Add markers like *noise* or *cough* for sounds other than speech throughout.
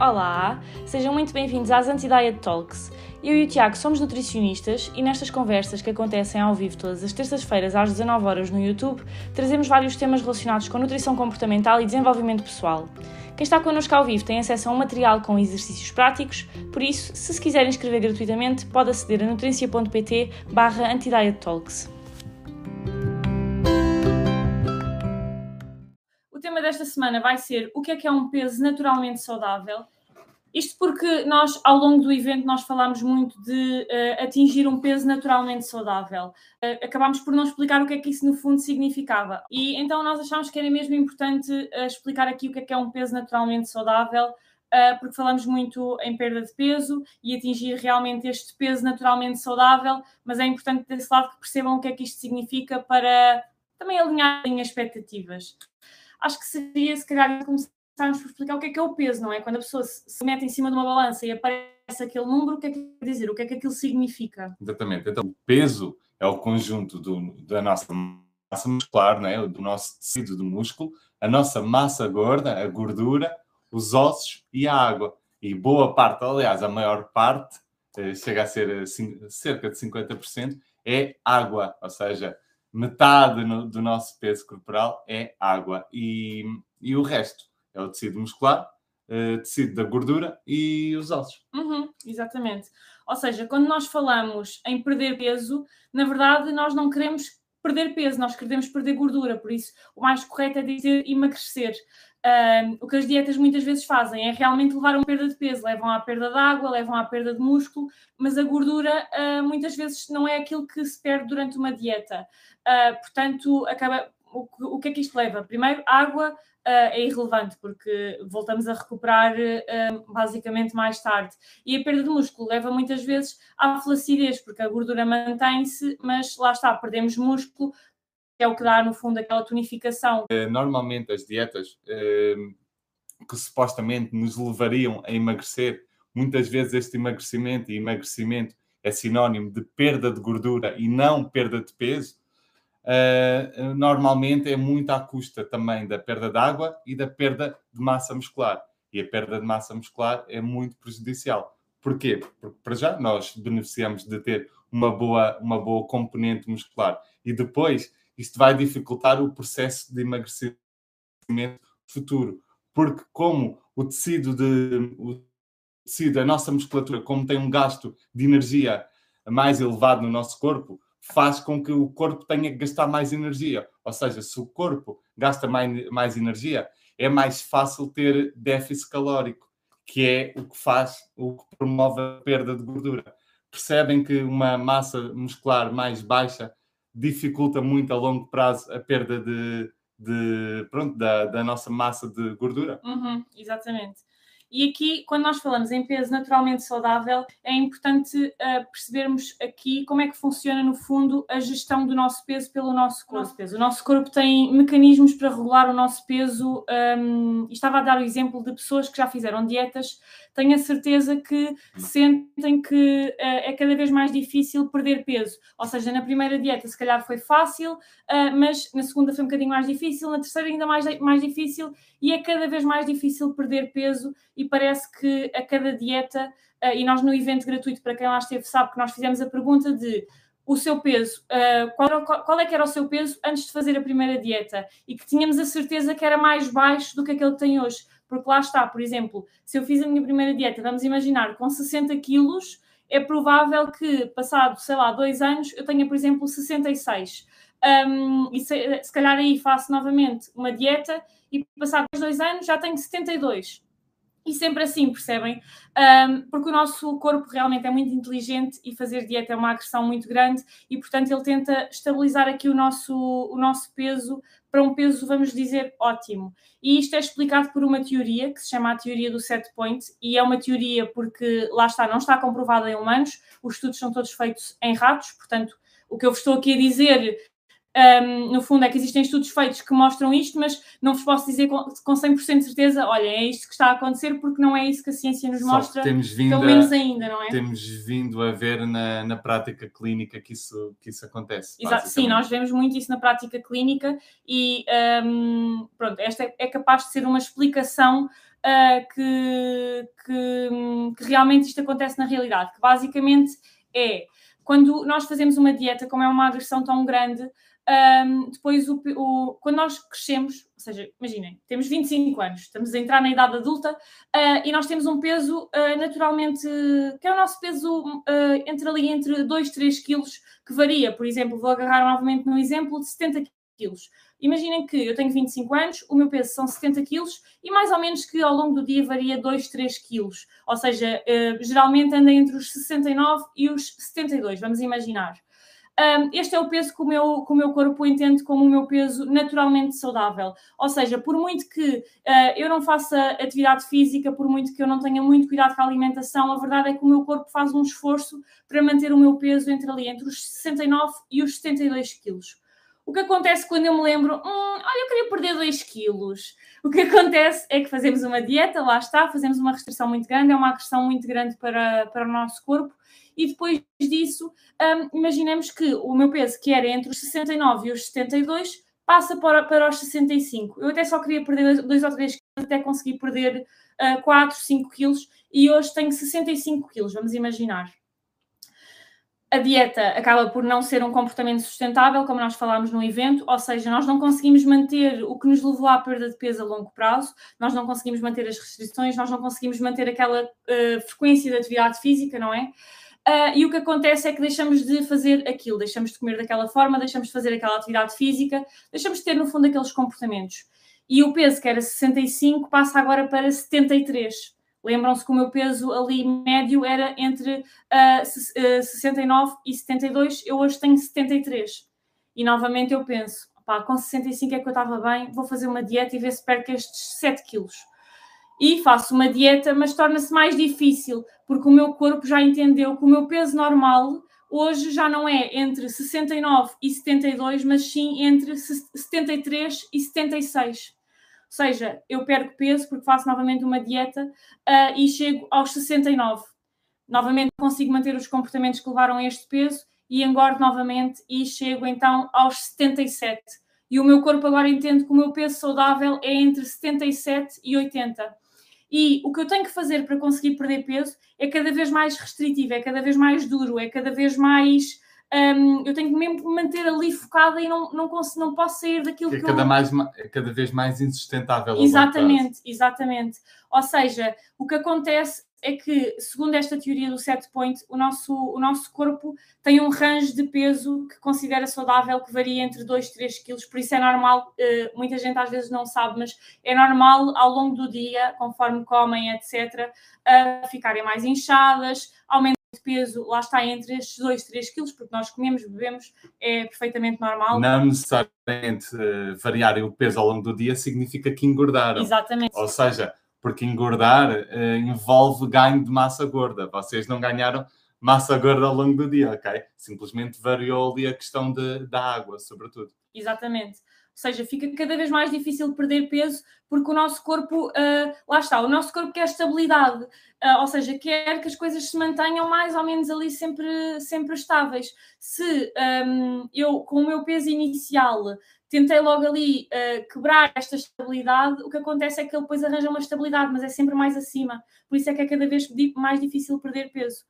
Olá, sejam muito bem-vindos às Anti-Diet Talks. Eu e o Tiago somos nutricionistas e nestas conversas que acontecem ao vivo todas as terças-feiras às 19 horas no YouTube, trazemos vários temas relacionados com nutrição comportamental e desenvolvimento pessoal. Quem está connosco ao vivo tem acesso a um material com exercícios práticos, por isso, se se quiser inscrever gratuitamente, pode aceder a nutricia.pt barra Talks. O tema desta semana vai ser o que é que é um peso naturalmente saudável isto porque nós, ao longo do evento, nós falámos muito de uh, atingir um peso naturalmente saudável. Uh, acabámos por não explicar o que é que isso no fundo significava. E então nós achámos que era mesmo importante uh, explicar aqui o que é que é um peso naturalmente saudável, porque falamos muito em perda de peso e atingir realmente este peso naturalmente saudável, mas é importante desse lado que percebam o que é que isto significa para também alinharem expectativas. Acho que seria, se calhar, começar começarmos por explicar o que é que é o peso, não é? Quando a pessoa se mete em cima de uma balança e aparece aquele número, o que é que quer dizer? O que é que aquilo significa? Exatamente. Então, o peso é o conjunto do, da nossa massa muscular, não é? do nosso tecido do músculo, a nossa massa gorda, a gordura, os ossos e a água. E boa parte, aliás, a maior parte, eh, chega a ser eh, cerca de 50%, é água, ou seja, metade do nosso peso corporal é água e, e o resto é o tecido muscular, uh, tecido da gordura e os ossos. Uhum, exatamente. Ou seja, quando nós falamos em perder peso, na verdade nós não queremos perder peso, nós queremos perder gordura, por isso o mais correto é dizer emagrecer. O que as dietas muitas vezes fazem é realmente levar a uma perda de peso, levam à perda de água, levam à perda de músculo, mas a gordura uh, muitas vezes não é aquilo que se perde durante uma dieta. Uh, portanto, acaba. O, o que é que isto leva? Primeiro, água, uh, é irrelevante, porque voltamos a recuperar uh, basicamente mais tarde. E a perda de músculo leva muitas vezes à flacidez, porque a gordura mantém-se, mas lá está, perdemos músculo, que é o que dá, no fundo, aquela tonificação. Eh, normalmente as dietas que supostamente nos levariam a emagrecer, muitas vezes este emagrecimento e emagrecimento é sinónimo de perda de gordura e não perda de peso, uh, normalmente é muito à custa também da perda de água e da perda de massa muscular. E a perda de massa muscular é muito prejudicial. Porquê? Porque, para já, nós beneficiamos de ter uma boa, uma boa componente muscular. E depois, isto vai dificultar o processo de emagrecimento futuro. Porque, como o tecido de. O tecido, a nossa musculatura, como tem um gasto de energia mais elevado no nosso corpo, faz com que o corpo tenha que gastar mais energia. Ou seja, se o corpo gasta mais, mais energia, é mais fácil ter déficit calórico, que é o que faz, o que promove a perda de gordura. Percebem que uma massa muscular mais baixa dificulta muito a longo prazo a perda de, de pronto, da, da nossa massa de gordura? Uhum, exatamente. E aqui, quando nós falamos em peso naturalmente saudável, é importante uh, percebermos aqui como é que funciona, no fundo, a gestão do nosso peso pelo nosso corpo. Nosso o nosso corpo tem mecanismos para regular o nosso peso. Um, e estava a dar o exemplo de pessoas que já fizeram dietas. Tenho a certeza que sentem que uh, é cada vez mais difícil perder peso. Ou seja, na primeira dieta, se calhar foi fácil, uh, mas na segunda foi um bocadinho mais difícil, na terceira, ainda mais, mais difícil, e é cada vez mais difícil perder peso e parece que a cada dieta, uh, e nós no evento gratuito, para quem lá esteve, sabe que nós fizemos a pergunta de o seu peso, uh, qual, qual, é que era o seu peso antes de fazer a primeira dieta e que tínhamos a certeza que era mais baixo do que aquele que tem hoje. Porque lá está, por exemplo, se eu fiz a minha primeira dieta, vamos imaginar, com 60 quilos, é provável que, passado, sei lá, dois anos, eu tenha, por exemplo, 66. Um, e se, se calhar aí faço novamente uma dieta e passado dois anos já tenho 72 e sempre assim, percebem? Um, porque o nosso corpo realmente é muito inteligente e fazer dieta é uma agressão muito grande e, portanto, ele tenta estabilizar aqui o nosso, o nosso peso para um peso, vamos dizer, ótimo. E isto é explicado por uma teoria que se chama a teoria do set point e é uma teoria porque, lá está, não está comprovada em humanos, os estudos são todos feitos em ratos, portanto, o que eu vos estou aqui a dizer um, no fundo, é que existem estudos feitos que mostram isto, mas não vos posso dizer com, com 100% de certeza, olha, é isto que está a acontecer, porque não é isso que a ciência nos mostra, temos vindo pelo menos ainda, não é? Temos vindo a ver na, na prática clínica que isso, que isso acontece. Exato, sim, nós vemos muito isso na prática clínica e, um, pronto, esta é, é capaz de ser uma explicação uh, que, que, que realmente isto acontece na realidade, que basicamente é quando nós fazemos uma dieta, como é uma agressão tão grande, um, depois o, o, quando nós crescemos, ou seja, imaginem, temos 25 anos, estamos a entrar na idade adulta uh, e nós temos um peso uh, naturalmente, que é o nosso peso uh, entre ali entre 2, 3 quilos, que varia, por exemplo, vou agarrar novamente no exemplo de 70 quilos. Imaginem que eu tenho 25 anos, o meu peso são 70 quilos e mais ou menos que ao longo do dia varia 2, 3 quilos. Ou seja, geralmente anda entre os 69 e os 72, vamos imaginar. Um, este é o peso que o, meu, que o meu corpo entende como o meu peso naturalmente saudável. Ou seja, por muito que uh, eu não faça atividade física, por muito que eu não tenha muito cuidado com a alimentação, a verdade é que o meu corpo faz um esforço para manter o meu peso entre ali, entre os 69 e os 72 quilos. O que acontece quando eu me lembro, hum, olha, eu queria perder 2 quilos. O que acontece é que fazemos uma dieta, lá está, fazemos uma restrição muito grande, é uma agressão muito grande para, para o nosso corpo, e depois disso, um, imaginemos que o meu peso, que era entre os 69 e os 72, passa para, para os 65. Eu até só queria perder 2 ou 3 quilos, até conseguir perder uh, 4, 5 quilos, e hoje tenho 65 quilos, vamos imaginar a dieta acaba por não ser um comportamento sustentável, como nós falámos no evento, ou seja, nós não conseguimos manter o que nos levou à perda de peso a longo prazo, nós não conseguimos manter as restrições, nós não conseguimos manter aquela uh, frequência de atividade física, não é? Uh, e o que acontece é que deixamos de fazer aquilo, deixamos de comer daquela forma, deixamos de fazer aquela atividade física, deixamos de ter, no fundo, aqueles comportamentos. E o peso que era 65 passa agora para 73 Lembram-se que o meu peso ali médio era entre uh, 69 e 72, eu hoje tenho 73. E novamente eu penso, pá, com 65 é que eu estava bem, vou fazer uma dieta e ver se perco estes 7 quilos. E faço uma dieta, mas torna-se mais difícil, porque o meu corpo já entendeu que o meu peso normal hoje já não é entre 69 e 72, mas sim entre 73 e 76 seja, eu perco peso porque faço novamente uma dieta uh, e chego aos 69. Novamente consigo manter os comportamentos que levaram a este peso e engordo novamente e chego então aos 77. E o meu corpo agora entende que o meu peso saudável é entre 77 e 80. E o que eu tenho que fazer para conseguir perder peso é cada vez mais restritivo, é cada vez mais duro, é cada vez mais um, eu tenho que mesmo me manter ali focada e não, não, consigo, não posso sair daquilo que, é que cada, eu... mais, é cada vez mais insustentável. Exatamente, exatamente. Ou seja, o que acontece é que, segundo esta teoria do set point, o nosso, o nosso corpo tem um range de peso que considera saudável, que varia entre 2 e 3 quilos, por isso é normal, uh, muita gente às vezes não sabe, mas é normal ao longo do dia, conforme comem, etc., uh, ficarem mais inchadas, aumentar de peso, lá está entre estes 2, 3 quilos, porque nós comemos, bebemos, é perfeitamente normal. Não necessariamente uh, variarem o peso ao longo do dia significa que engordaram. Exatamente. Ou seja, porque engordar uh, envolve ganho de massa gorda. Vocês não ganharam massa gorda ao longo do dia, ok? Simplesmente variou ali a questão de, da água, sobretudo. Exatamente. Seja, fica cada vez mais difícil perder peso porque o nosso corpo, uh, lá está, o nosso corpo quer estabilidade, uh, ou seja, quer que as coisas se mantenham mais ou menos ali sempre, sempre estáveis. Se um, eu, com o meu peso inicial, tentei logo ali uh, quebrar esta estabilidade, o que acontece é que ele depois arranja uma estabilidade, mas é sempre mais acima. Por isso é que é cada vez mais difícil perder peso.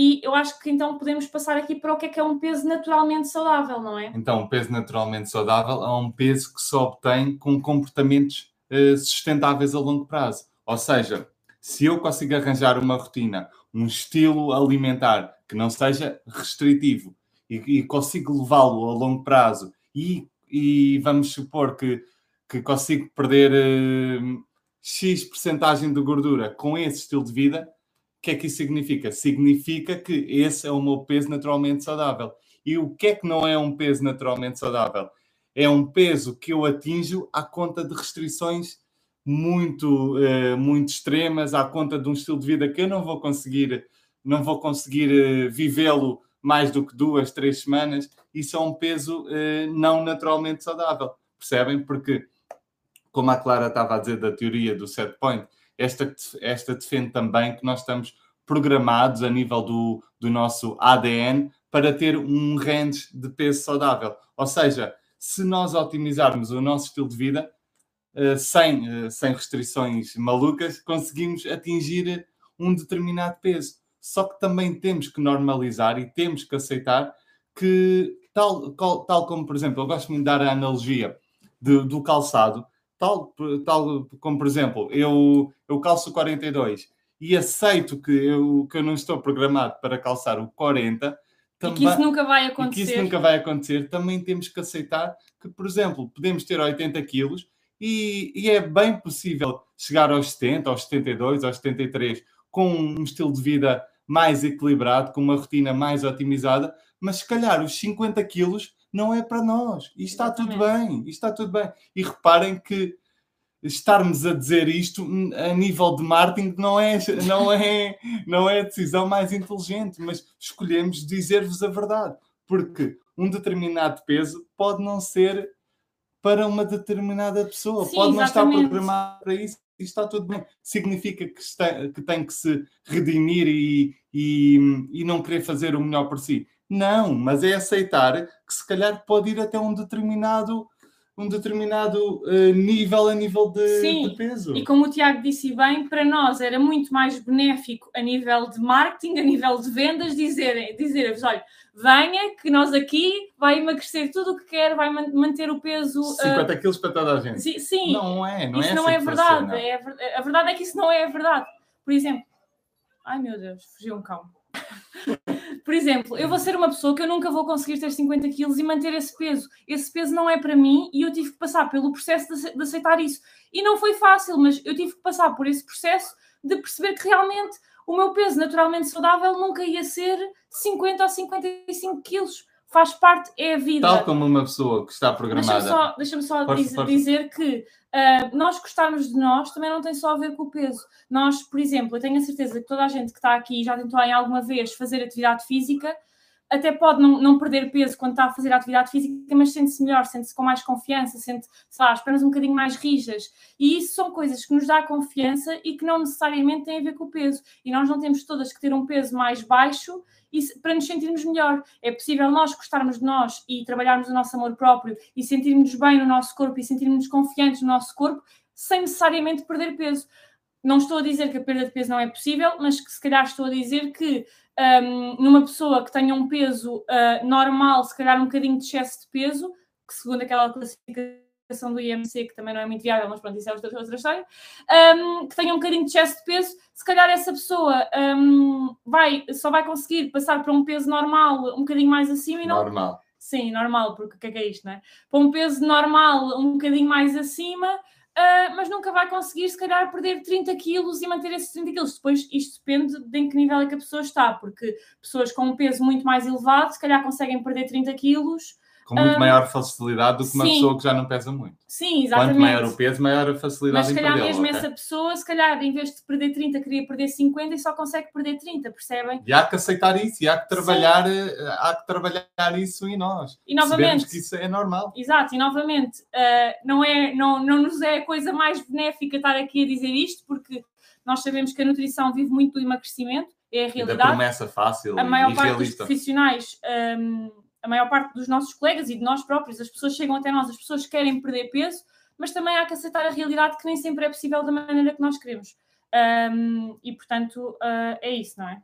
E eu acho que então podemos passar aqui para o que é que é um peso naturalmente saudável, não é? Então, um peso naturalmente saudável é um peso que se obtém com comportamentos uh, sustentáveis a longo prazo. Ou seja, se eu consigo arranjar uma rotina, um estilo alimentar que não seja restritivo e, e consigo levá-lo a longo prazo e, e, vamos supor que, que consigo perder uh, X percentagem de gordura com esse estilo de vida, o que é que isso significa? Significa que esse é o meu peso naturalmente saudável. E o que é que não é um peso naturalmente saudável? É um peso que eu atinjo à conta de restrições muito, uh, muito extremas, à conta de um estilo de vida que eu não vou conseguir, não vou conseguir uh, vivê-lo mais do que duas, três semanas. isso é um peso eh, não naturalmente saudável. Percebem? Porque, como a Clara estava a dizer da teoria do set point, esta, esta defende também que nós estamos programados a nível do, do nosso ADN para ter um range de peso saudável. Ou seja, se nós otimizarmos o nosso estilo de vida, uh, sem, uh, sem restrições malucas, conseguimos atingir um determinado peso. Só que também temos que normalizar e temos que aceitar que, tal, tal como, por exemplo, eu gosto muito de dar a analogia de, do calçado, tal, tal como, por exemplo, eu, eu calço 42 e aceito que eu, que eu não estou programado para calçar o 40, também, e que isso nunca vai acontecer. que isso nunca vai acontecer, também temos que aceitar que, por exemplo, podemos ter 80 quilos e, e, é bem possível chegar aos 70, aos 72, aos 73 com um estilo de vida mais equilibrado, com uma rotina mais otimizada, mas se calhar os 50 quilos não é para nós. E está Exatamente. tudo bem, e está tudo bem. E reparem que estarmos a dizer isto a nível de marketing não é, não é, não é a decisão mais inteligente, mas escolhemos dizer-vos a verdade, porque um determinado peso pode não ser para uma determinada pessoa, Sim, pode não exatamente. estar programado para isso e está tudo bem. Significa que, está, que tem que se redimir e, e, e não querer fazer o melhor por si. Não, mas é aceitar que se calhar pode ir até um determinado um determinado uh, nível a nível de, Sim, de peso. E como o Tiago disse bem, para nós era muito mais benéfico a nível de marketing, a nível de vendas, dizer-vos: dizer olha, venha que nós aqui vai emagrecer tudo o que quer, vai manter o peso. 50 uh... quilos para toda a gente. Sim, sim. Não é, não isso é não assim é verdade. É, a verdade é que isso não é verdade. Por exemplo, ai meu Deus, fugiu um cão. *laughs* Por exemplo, eu vou ser uma pessoa que eu nunca vou conseguir ter 50 quilos e manter esse peso. Esse peso não é para mim e eu tive que passar pelo processo de aceitar isso. E não foi fácil, mas eu tive que passar por esse processo de perceber que realmente o meu peso naturalmente saudável nunca ia ser 50 ou 55 quilos faz parte, é a vida. Tal como uma pessoa que está programada. Deixa-me só, deixa só força, diz, força. dizer que uh, nós gostarmos de nós também não tem só a ver com o peso. Nós, por exemplo, eu tenho a certeza que toda a gente que está aqui já tentou em alguma vez fazer atividade física, até pode não, não perder peso quando está a fazer atividade física, mas sente-se melhor, sente-se com mais confiança, sente, sei lá, as pernas um bocadinho mais rijas. E isso são coisas que nos dá confiança e que não necessariamente têm a ver com o peso. E nós não temos todas que ter um peso mais baixo e, para nos sentirmos melhor. É possível nós gostarmos de nós e trabalharmos o nosso amor próprio e sentirmos bem no nosso corpo e sentirmos confiantes no nosso corpo sem necessariamente perder peso. Não estou a dizer que a perda de peso não é possível, mas que se calhar estou a dizer que um, numa pessoa que tenha um peso uh, normal, se calhar um bocadinho de excesso de peso, que segundo aquela classificação do IMC, que também não é muito viável, mas pronto, isso é outra, outra história, um, que tenha um bocadinho de excesso de peso, se calhar essa pessoa um, vai, só vai conseguir passar para um peso normal um bocadinho mais acima e não. Normal. Sim, normal, porque o que é, que é isto, não é? Para um peso normal um bocadinho mais acima, Uh, mas nunca vai conseguir, se calhar, perder 30 quilos e manter esses 30 quilos. Depois, isto depende de em que nível é que a pessoa está, porque pessoas com um peso muito mais elevado, se calhar, conseguem perder 30 quilos com muito um, maior facilidade do que uma sim. pessoa que já não pesa muito. Sim, exatamente. Quanto maior o peso, maior a facilidade Mas se calhar mesmo okay. essa pessoa, se calhar em vez de perder 30, queria perder 50 e só consegue perder 30, percebem? E há que aceitar isso, e há que trabalhar, sim. Eh, há que trabalhar isso em nós. E novamente, que isso é normal. Exato, e novamente, uh, não, é, não, não nos é a coisa mais benéfica estar aqui a dizer isto, porque nós sabemos que a nutrição vive muito do emagrecimento, é a realidade. E da promessa fácil a maior parte dos profissionais um, a maior parte dos nossos colegas e de nós próprios, as pessoas chegam até nós, as pessoas querem perder peso, mas também há que aceitar a realidade que nem sempre é possível da maneira que nós queremos. Um, e portanto, uh, é isso, não é?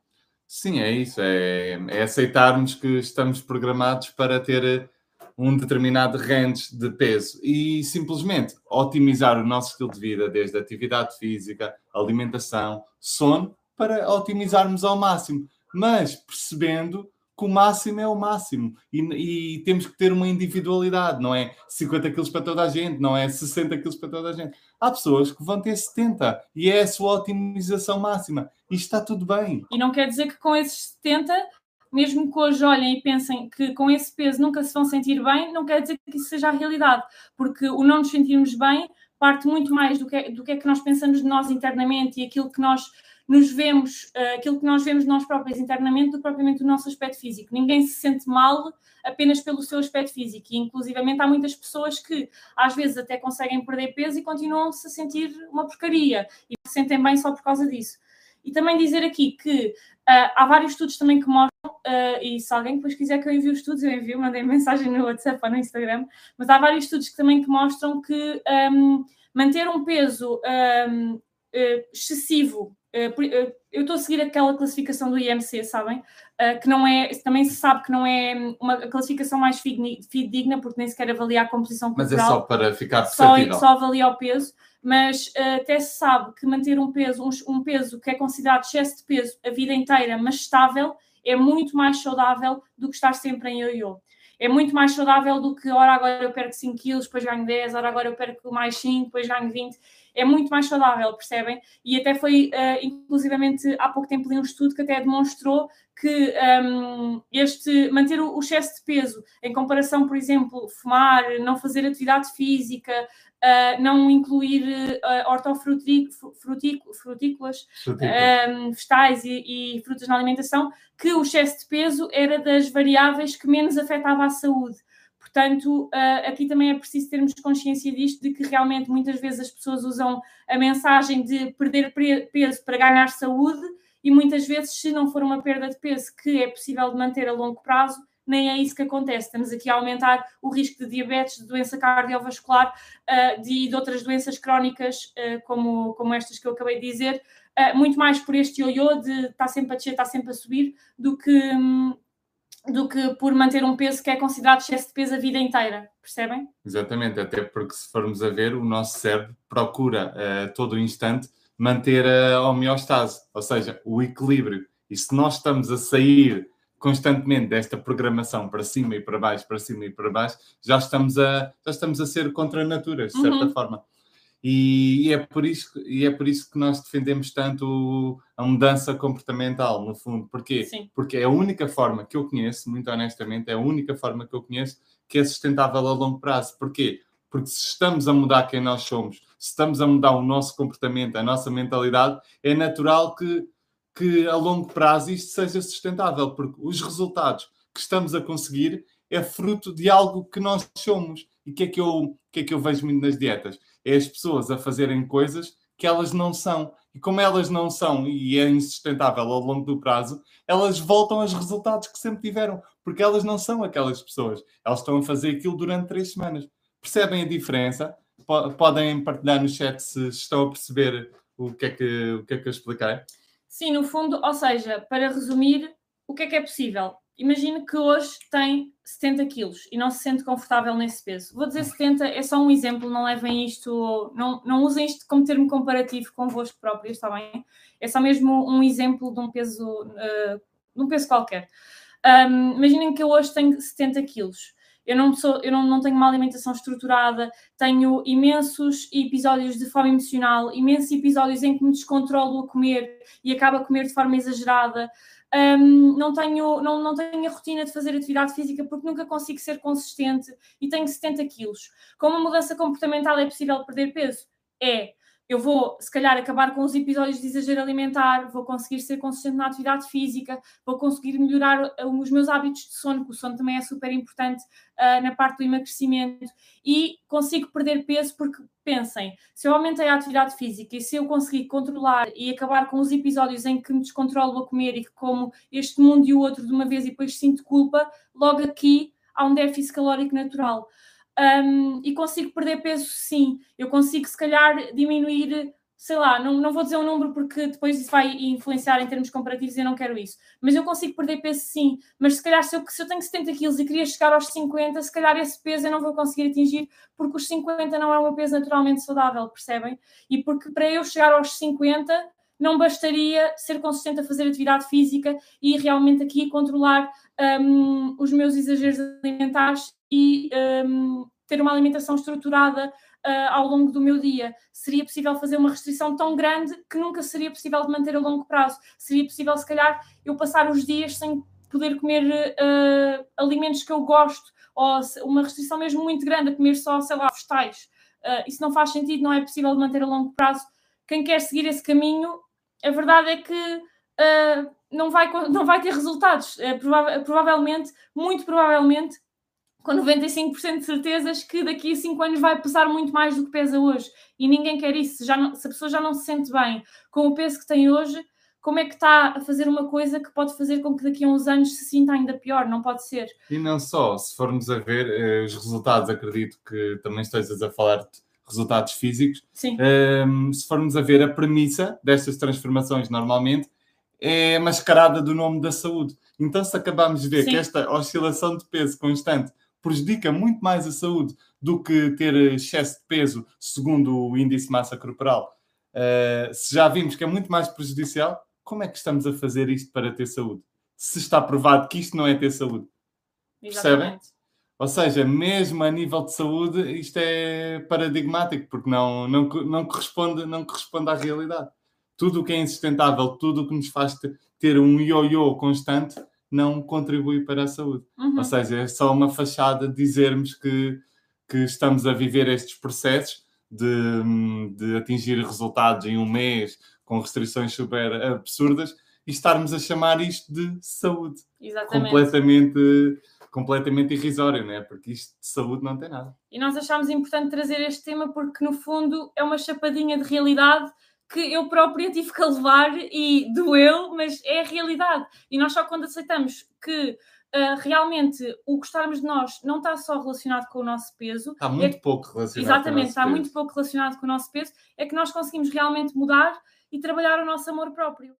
Sim, é isso. É, é, aceitarmos que estamos programados para ter um determinado range de peso e simplesmente otimizar o nosso estilo de vida, desde atividade física, alimentação, sono, para otimizarmos ao máximo, mas percebendo que o máximo é o máximo e, e, temos que ter uma individualidade, não é 50 quilos para toda a gente, não é 60 quilos para toda a gente. Há pessoas que vão ter 70 e é a sua otimização máxima e está tudo bem. E não quer dizer que com esses 70, mesmo que hoje olhem e pensem que com esse peso nunca se vão sentir bem, não quer dizer que isso seja a realidade, porque o não nos sentirmos bem parte muito mais do que, é, do que é que nós pensamos de nós internamente e aquilo que nós nos vemos, uh, aquilo que nós vemos nós próprios internamente, do propriamente o nosso aspecto físico. Ninguém se sente mal apenas pelo seu aspecto físico. E, inclusivamente, há muitas pessoas que às vezes até conseguem perder peso e continuam-se a sentir uma porcaria e se sentem bem só por causa disso. E também dizer aqui que uh, há vários estudos também que mostram, uh, e se alguém depois quiser que eu envie os estudos, eu envio, mandei mensagem no WhatsApp ou no Instagram, mas há vários estudos que também que mostram que um, manter um peso um, uh, excessivo eu estou a seguir aquela classificação do IMC, sabem? que não é, também se sabe que não é uma classificação mais fidedigna, porque nem sequer avalia a composição corporal. Mas é só para ficar só, só avalia o peso mas até se sabe que manter um peso, um, um, peso que é considerado excesso de peso a vida inteira, mas estável, é muito mais saudável do que estar sempre em ioiô. É muito mais saudável do que, ora, agora eu perco 5 quilos, depois ganho 10, ora, agora eu perco mais 5, depois ganho 20. É muito mais saudável, percebem? E até foi, uh, inclusivamente, há pouco tempo li um estudo que até demonstrou que um, este manter o, excesso de peso em comparação, por exemplo, fumar, não fazer atividade física, uh, não incluir uh, hortofrutícolas, um, vegetais e, e, frutas na alimentação, que o excesso de peso era das variáveis que menos afetava a saúde. Portanto, uh, aqui também é preciso termos consciência disto, de que realmente muitas vezes as pessoas usam a mensagem de perder peso para ganhar saúde, e muitas vezes, se não for uma perda de peso que é possível de manter a longo prazo, nem é isso que acontece. Estamos aqui a aumentar o risco de diabetes, de doença cardiovascular, uh, de, de, outras doenças crónicas, uh, como, como estas que eu acabei de dizer, muito mais por este ioiô de estar tá sempre a descer, estar tá sempre a subir, do que, um, do que por manter um peso que é considerado excesso de peso a vida inteira, percebem? Exatamente, até porque se formos a ver, o nosso cérebro procura todo o instante manter a homeostase, ou seja, o equilíbrio. E se nós estamos a sair constantemente desta programação para cima e para baixo, para cima e para baixo, já estamos a, já estamos a ser contra a natura, de certa uhum. forma. E, e, é por isso, e é por isso que nós defendemos tanto a mudança comportamental, no fundo. Porquê? Sim. Porque é a única forma que eu conheço, muito honestamente, é a única forma que eu conheço que é sustentável a longo prazo. Porquê? Porque se estamos a mudar quem nós somos, se estamos a mudar o nosso comportamento, a nossa mentalidade, é natural que que a longo prazo isto seja sustentável, porque os resultados que estamos a conseguir é fruto de algo que nós somos. E o que, é que, eu, que é que eu vejo muito nas dietas? É as pessoas a fazerem coisas que elas não são. E como elas não são e é insustentável ao longo do prazo, elas voltam aos resultados que sempre tiveram, porque elas não são aquelas pessoas. Elas estão a fazer aquilo durante três semanas. Percebem a diferença? Podem partilhar no chat se estão a perceber o que é que, o que, é que eu expliquei. Sim, no fundo, ou seja, para resumir, o que é que é possível? Imagine que hoje tem 70 quilos e não se sente confortável nesse peso. Vou dizer 70, é só um exemplo, não levem isto, não, não usem isto como termo comparativo convosco próprios, está bem? É só mesmo um exemplo de um peso, uh, de um peso qualquer. Um, imaginem que eu hoje tenho 70 quilos eu não, sou, eu não, não tenho uma alimentação estruturada, tenho imensos episódios de fome emocional, imensos episódios em que me descontrolo a comer e acabo a comer de forma exagerada. Um, não, tenho, não, não tenho a rotina de fazer atividade física porque nunca consigo ser consistente e tenho 70 quilos. Como a mudança comportamental é possível perder peso? É eu vou, se calhar, acabar com os episódios de exagero alimentar, vou conseguir ser consistente na atividade física, vou conseguir melhorar uh, os meus hábitos de sono, que o sono também é super importante uh, na parte do emagrecimento, e consigo perder peso porque, pensem, se eu aumentei a atividade física e se eu conseguir controlar e acabar com os episódios em que me descontrolo a comer e que como este mundo e o outro de uma vez e depois sinto culpa, logo aqui há um déficit calórico natural um, e consigo perder peso sim. Eu consigo, se calhar, diminuir, sei lá, não, não vou dizer um número porque depois isso vai influenciar em termos comparativos e eu não quero isso. Mas eu consigo perder peso sim. Mas se calhar, se eu, se eu tenho 70 quilos e queria chegar aos 50, se calhar esse peso eu não vou conseguir atingir porque os 50 não é um peso naturalmente saudável, percebem? E porque para eu chegar aos 50 não bastaria ser consistente a fazer atividade física e realmente aqui controlar um, os meus exageros alimentares e um, ter uma alimentação estruturada uh, ao longo do meu dia. Seria possível fazer uma restrição tão grande que nunca seria possível de manter a longo prazo. Seria possível, se calhar, eu passar os dias sem poder comer uh, alimentos que eu gosto, ou uma restrição mesmo muito grande, a comer só, sei lá, vegetais. Uh, isso não faz sentido, não é possível de manter a longo prazo. Quem quer seguir esse caminho a verdade é que uh, não, vai, não vai ter resultados. Uh, prova provavelmente, muito provavelmente, com 95% de certezas que daqui a 5 anos vai pesar muito mais do que pesa hoje. E ninguém quer isso. Já não, se a pessoa já não se sente bem com o peso que tem hoje, como é que está a fazer uma coisa que pode fazer com que daqui a uns anos se sinta ainda pior? Não pode ser. E não só, se formos a ver eh, os resultados, acredito que também estejas a falar de resultados físicos. Um, se formos a ver a premissa destas transformações, normalmente, é mascarada do nome da saúde. Então, se acabamos de ver Sim. que esta oscilação de peso constante prejudica muito mais a saúde do que ter excesso de peso, segundo o índice de massa corporal, uh, se já vimos que é muito mais prejudicial, como é que estamos a fazer isto para ter saúde? Se está provado que isto não é ter saúde. Percebem? Ou seja, mesmo a nível de saúde, isto é paradigmático, porque não, não, não, corresponde, não corresponde à realidade. Tudo o que é insustentável, tudo o que nos faz ter um ioiô constante, não contribui para a saúde. Uhum. Ou seja, é só uma fachada dizermos que, que estamos a viver estes processos de, de atingir resultados em um mês com restrições super absurdas e estarmos a chamar isto de saúde. Exatamente. Completamente, completamente irrisório, não é? Porque isto de saúde não tem nada. E nós achámos importante trazer este tema porque, no fundo, é uma chapadinha de realidade que eu própria tive que levar e doeu, mas é a realidade. E nós só quando aceitamos que uh, realmente o gostarmos de nós não está só relacionado com o nosso peso. Está muito é... pouco relacionado Exatamente, está peso. muito pouco relacionado com o nosso peso. É que nós conseguimos realmente mudar e trabalhar o nosso amor próprio.